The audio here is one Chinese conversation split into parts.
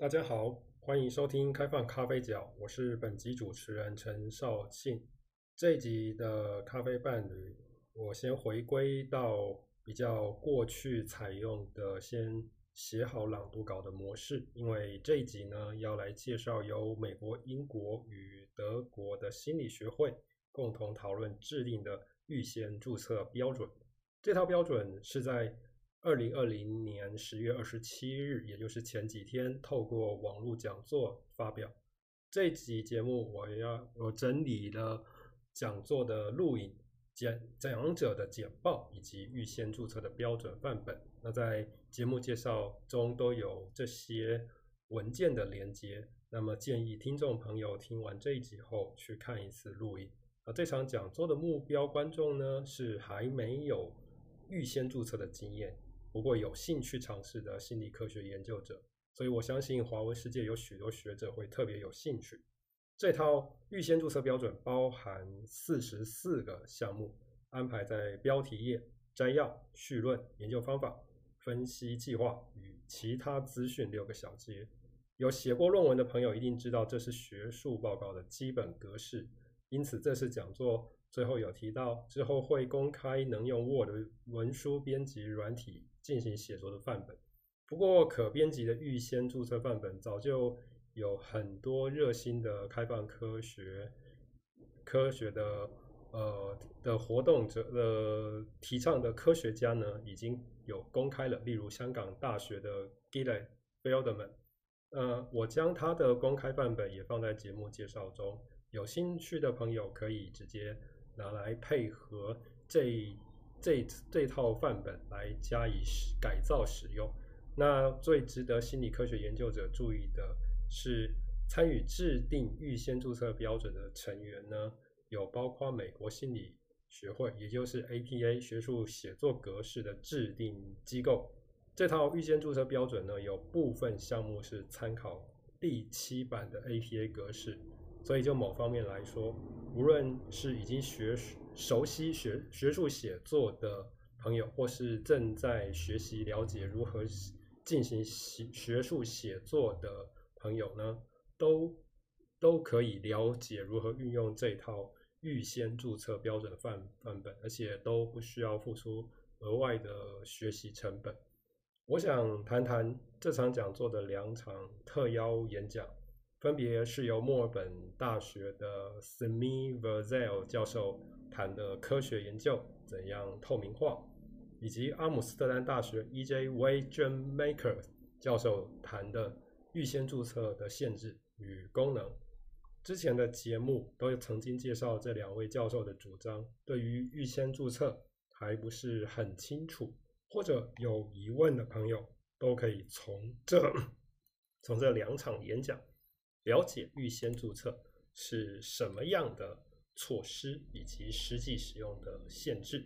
大家好，欢迎收听开放咖啡角，我是本集主持人陈少庆。这一集的咖啡伴侣，我先回归到比较过去采用的先写好朗读稿的模式，因为这一集呢要来介绍由美国、英国与德国的心理学会共同讨论制定的预先注册标准。这套标准是在二零二零年十月二十七日，也就是前几天，透过网络讲座发表。这集节目，我要我整理了讲座的录影、讲讲者的简报以及预先注册的标准范本。那在节目介绍中都有这些文件的连接。那么建议听众朋友听完这一集后去看一次录影。啊，这场讲座的目标观众呢是还没有预先注册的经验。不过有兴趣尝试的心理科学研究者，所以我相信华文世界有许多学者会特别有兴趣。这套预先注册标准包含四十四个项目，安排在标题页、摘要、绪论、研究方法、分析计划与其他资讯六个小节。有写过论文的朋友一定知道，这是学术报告的基本格式。因此，这次讲座最后有提到，之后会公开能用 Word 文书编辑软体。进行写作的范本，不过可编辑的预先注册范本早就有很多热心的开放科学科学的呃的活动者的提倡的科学家呢，已经有公开了，例如香港大学的 Gilad Feldman，呃，我将他的公开范本也放在节目介绍中，有兴趣的朋友可以直接拿来配合这。这这套范本来加以改造使用。那最值得心理科学研究者注意的是，参与制定预先注册标准的成员呢，有包括美国心理学会，也就是 APA 学术写作格式的制定机构。这套预先注册标准呢，有部分项目是参考第七版的 APA 格式，所以就某方面来说，无论是已经学熟悉学学术写作的朋友，或是正在学习了解如何进行学学术写作的朋友呢，都都可以了解如何运用这套预先注册标准范范本，而且都不需要付出额外的学习成本。我想谈谈这场讲座的两场特邀演讲。分别是由墨尔本大学的 Simi Verzel 教授谈的科学研究怎样透明化，以及阿姆斯特丹大学 E.J. Weijenmaker 教授谈的预先注册的限制与功能。之前的节目都曾经介绍这两位教授的主张，对于预先注册还不是很清楚或者有疑问的朋友，都可以从这 从这两场演讲。了解预先注册是什么样的措施，以及实际使用的限制。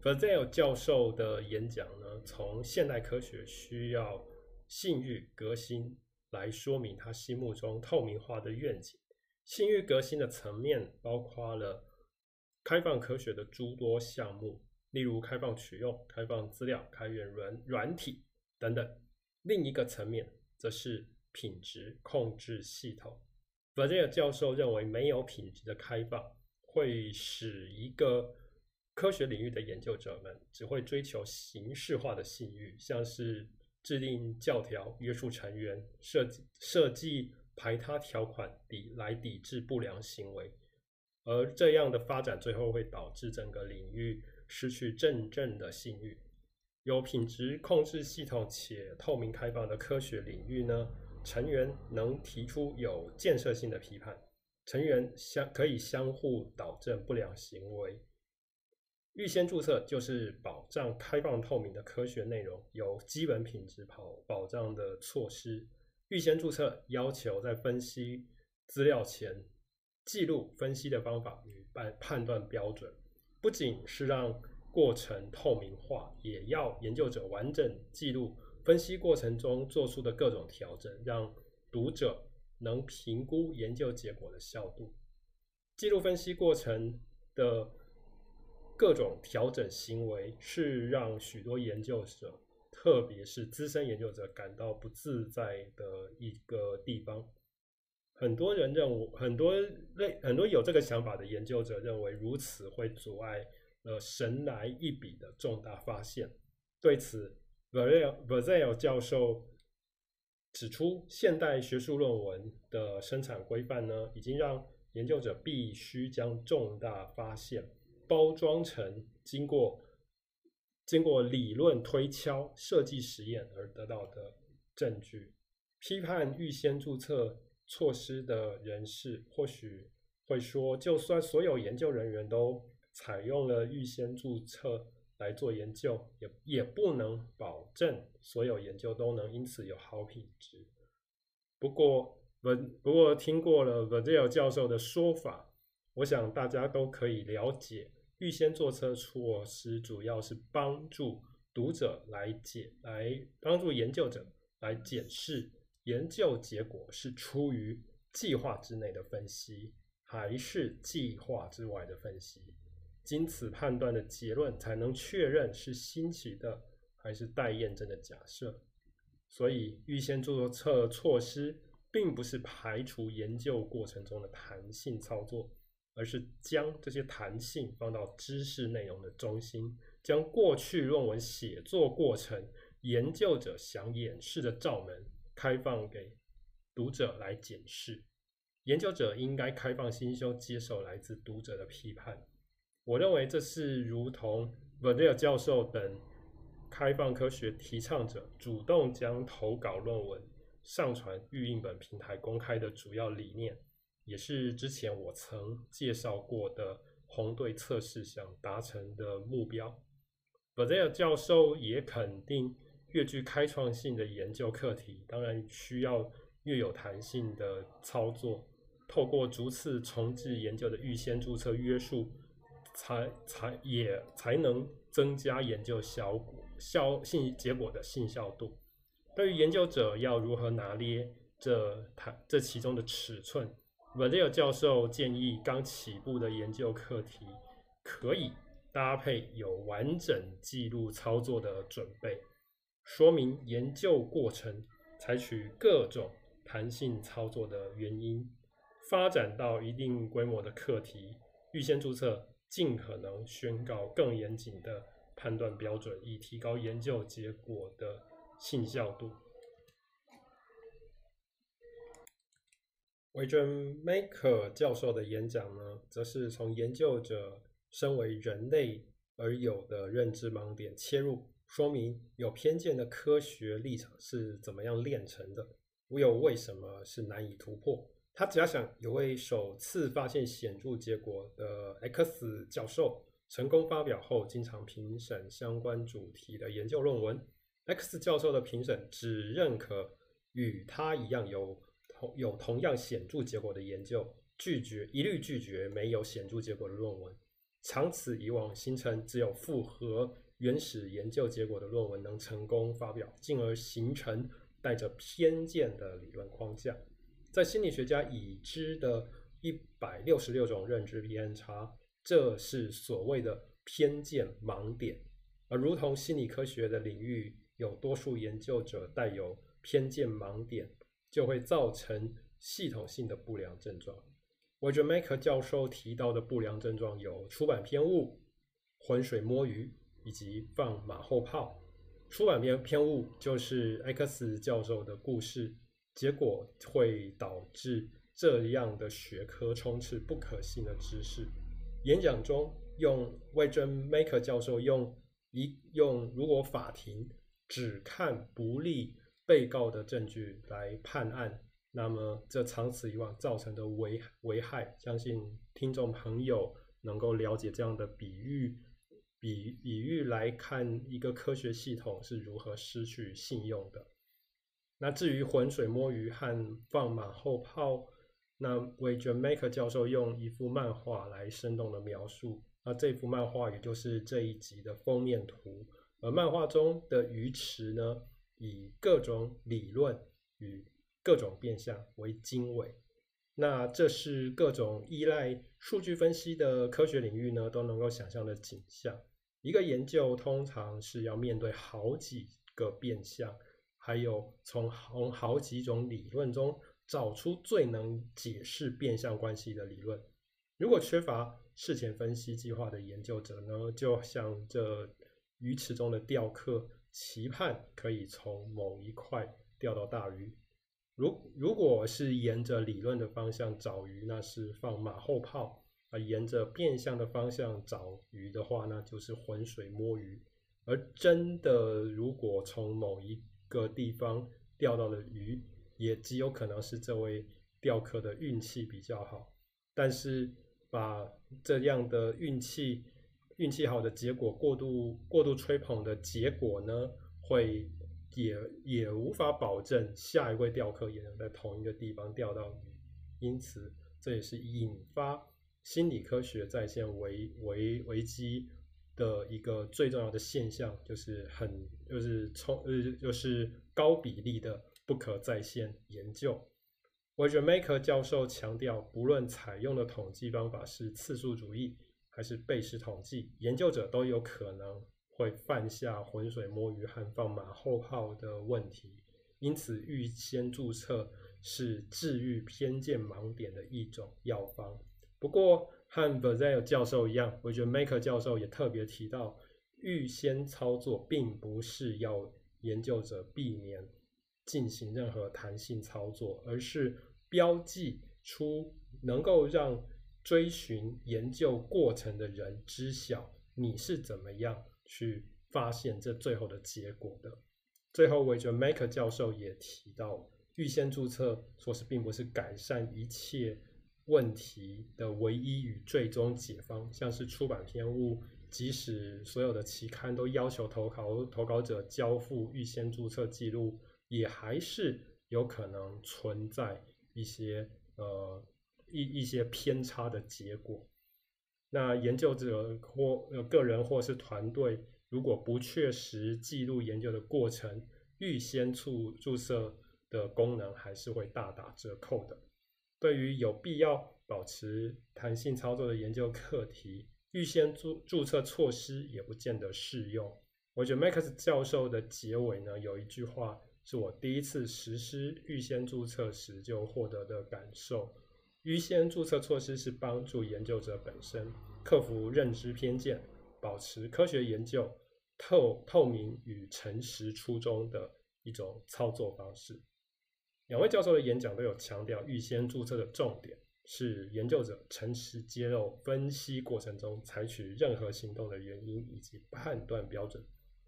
Fazel 教授的演讲呢，从现代科学需要信誉革新来说明他心目中透明化的愿景。信誉革新的层面包括了开放科学的诸多项目，例如开放取用、开放资料、开源软软体等等。另一个层面则是。品质控制系统，Verzel 教授认为，没有品质的开放会使一个科学领域的研究者们只会追求形式化的信誉，像是制定教条约束成员、设计设计排他条款抵来抵制不良行为，而这样的发展最后会导致整个领域失去真正的信誉。有品质控制系统且透明开放的科学领域呢，成员能提出有建设性的批判，成员相可以相互导正不良行为。预先注册就是保障开放透明的科学内容有基本品质保保障的措施。预先注册要求在分析资料前记录分析的方法与判判断标准，不仅是让过程透明化，也要研究者完整记录。分析过程中做出的各种调整，让读者能评估研究结果的效度。记录分析过程的各种调整行为，是让许多研究者特别是资深研究者感到不自在的一个地方。很多人认为，很多类很多有这个想法的研究者认为，如此会阻碍了神来一笔的重大发现。对此，Vazelle 教授指出，现代学术论文的生产规范呢，已经让研究者必须将重大发现包装成经过经过理论推敲、设计实验而得到的证据。批判预先注册措施的人士或许会说，就算所有研究人员都采用了预先注册来做研究，也也不能保证所有研究都能因此有好品质。不过，文不过听过了 Vadel 教授的说法，我想大家都可以了解，预先注册措施主要是帮助读者来解，来帮助研究者来检视。研究结果是出于计划之内的分析，还是计划之外的分析？经此判断的结论才能确认是新奇的还是待验证的假设。所以，预先注册措施并不是排除研究过程中的弹性操作，而是将这些弹性放到知识内容的中心，将过去论文写作过程研究者想掩饰的罩门。开放给读者来检视，研究者应该开放心胸，接受来自读者的批判。我认为这是如同 Vazelle 教授等开放科学提倡者主动将投稿论文上传预印本平台公开的主要理念，也是之前我曾介绍过的红队测试想达成的目标。Vazelle 教授也肯定。越具开创性的研究课题，当然需要越有弹性的操作。透过逐次重置研究的预先注册约束，才才也才能增加研究效效信结果的信效度。对于研究者要如何拿捏这它这其中的尺寸，Vazelle 教授建议刚起步的研究课题可以搭配有完整记录操作的准备。说明研究过程采取各种弹性操作的原因，发展到一定规模的课题，预先注册尽可能宣告更严谨的判断标准，以提高研究结果的信效度。Weijer Makr 教授的演讲呢，则是从研究者身为人类而有的认知盲点切入。说明有偏见的科学立场是怎么样炼成的，又为什么是难以突破？他假想有位首次发现显著结果的 X 教授成功发表后，经常评审相关主题的研究论文。X 教授的评审只认可与他一样有同有同样显著结果的研究，拒绝一律拒绝没有显著结果的论文。长此以往，形成只有符合。原始研究结果的论文能成功发表，进而形成带着偏见的理论框架。在心理学家已知的一百六十六种认知偏差，这是所谓的偏见盲点。而如同心理科学的领域有多数研究者带有偏见盲点，就会造成系统性的不良症状。Weijer Makr 教授提到的不良症状有出版偏误、浑水摸鱼。以及放马后炮，出版偏偏误就是 X 教授的故事，结果会导致这样的学科充斥不可信的知识。演讲中用 Weijer Makr 教授用一用，如果法庭只看不利被告的证据来判案，那么这长此以往造成的危危害，相信听众朋友能够了解这样的比喻。比比喻来看，一个科学系统是如何失去信用的。那至于浑水摸鱼和放马后炮，那 Weijer Makr 教授用一幅漫画来生动的描述。那这幅漫画也就是这一集的封面图。而漫画中的鱼池呢，以各种理论与各种变相为经纬。那这是各种依赖数据分析的科学领域呢，都能够想象的景象。一个研究通常是要面对好几个变相，还有从从好几种理论中找出最能解释变相关系的理论。如果缺乏事前分析计划的研究者呢，就像这鱼池中的钓客，期盼可以从某一块钓到大鱼。如如果是沿着理论的方向找鱼，那是放马后炮；而沿着变相的方向找鱼的话，那就是浑水摸鱼。而真的，如果从某一个地方钓到的鱼，也极有可能是这位钓客的运气比较好。但是，把这样的运气运气好的结果过度过度吹捧的结果呢，会。也也无法保证下一位钓客也能在同一个地方钓到鱼，因此这也是引发心理科学在线危危危机的一个最重要的现象，就是很就是冲呃就是高比例的不可再现研究。Weizmaker 教授强调，不论采用的统计方法是次数主义还是贝氏统计，研究者都有可能。会犯下浑水摸鱼和放马后炮的问题，因此预先注册是治愈偏见盲点的一种药方。不过，和 Vazell 教授一样，我觉得 Maker 教授也特别提到，预先操作并不是要研究者避免进行任何弹性操作，而是标记出能够让追寻研究过程的人知晓你是怎么样。去发现这最后的结果的。最后，韦杰麦克教授也提到，预先注册说是并不是改善一切问题的唯一与最终解方。像是出版篇物，即使所有的期刊都要求投稿投稿者交付预先注册记录，也还是有可能存在一些呃一一些偏差的结果。那研究者或个人或是团队，如果不确实记录研究的过程，预先注注册的功能还是会大打折扣的。对于有必要保持弹性操作的研究课题，预先注注册措施也不见得适用。我觉得 Max 教授的结尾呢，有一句话是我第一次实施预先注册时就获得的感受。预先注册措施是帮助研究者本身克服认知偏见，保持科学研究透透明与诚实初衷的一种操作方式。两位教授的演讲都有强调，预先注册的重点是研究者诚实揭露分析过程中采取任何行动的原因以及判断标准。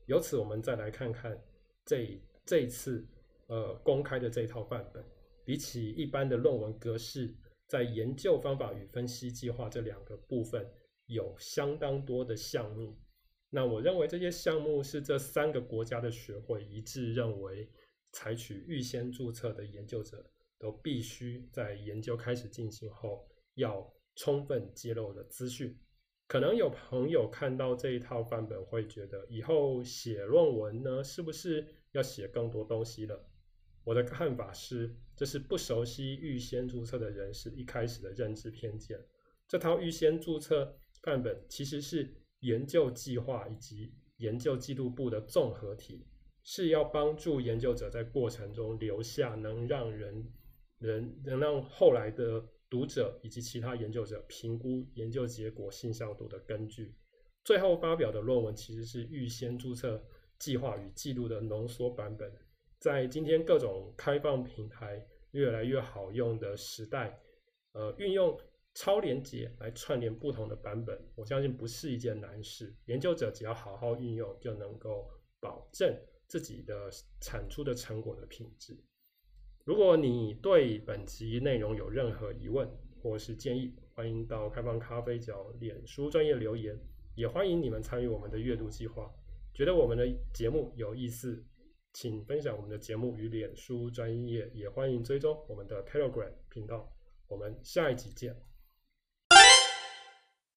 由此，我们再来看看这这次呃公开的这套范本，比起一般的论文格式。在研究方法与分析计划这两个部分有相当多的项目。那我认为这些项目是这三个国家的学会一致认为，采取预先注册的研究者都必须在研究开始进行后要充分揭露的资讯。可能有朋友看到这一套范本会觉得，以后写论文呢，是不是要写更多东西了？我的看法是，这是不熟悉预先注册的人士一开始的认知偏见。这套预先注册范本其实是研究计划以及研究记录簿的综合体，是要帮助研究者在过程中留下能让人人能让后来的读者以及其他研究者评估研究结果信效度的根据。最后发表的论文其实是预先注册计划与记录的浓缩版本。在今天各种开放平台越来越好用的时代，呃，运用超连接来串联不同的版本，我相信不是一件难事。研究者只要好好运用，就能够保证自己的产出的成果的品质。如果你对本集内容有任何疑问或是建议，欢迎到开放咖啡角脸书专业留言，也欢迎你们参与我们的阅读计划。觉得我们的节目有意思，请分享我们的节目与脸书专业，也欢迎追踪我们的 Telegram 频道。我们下一集见。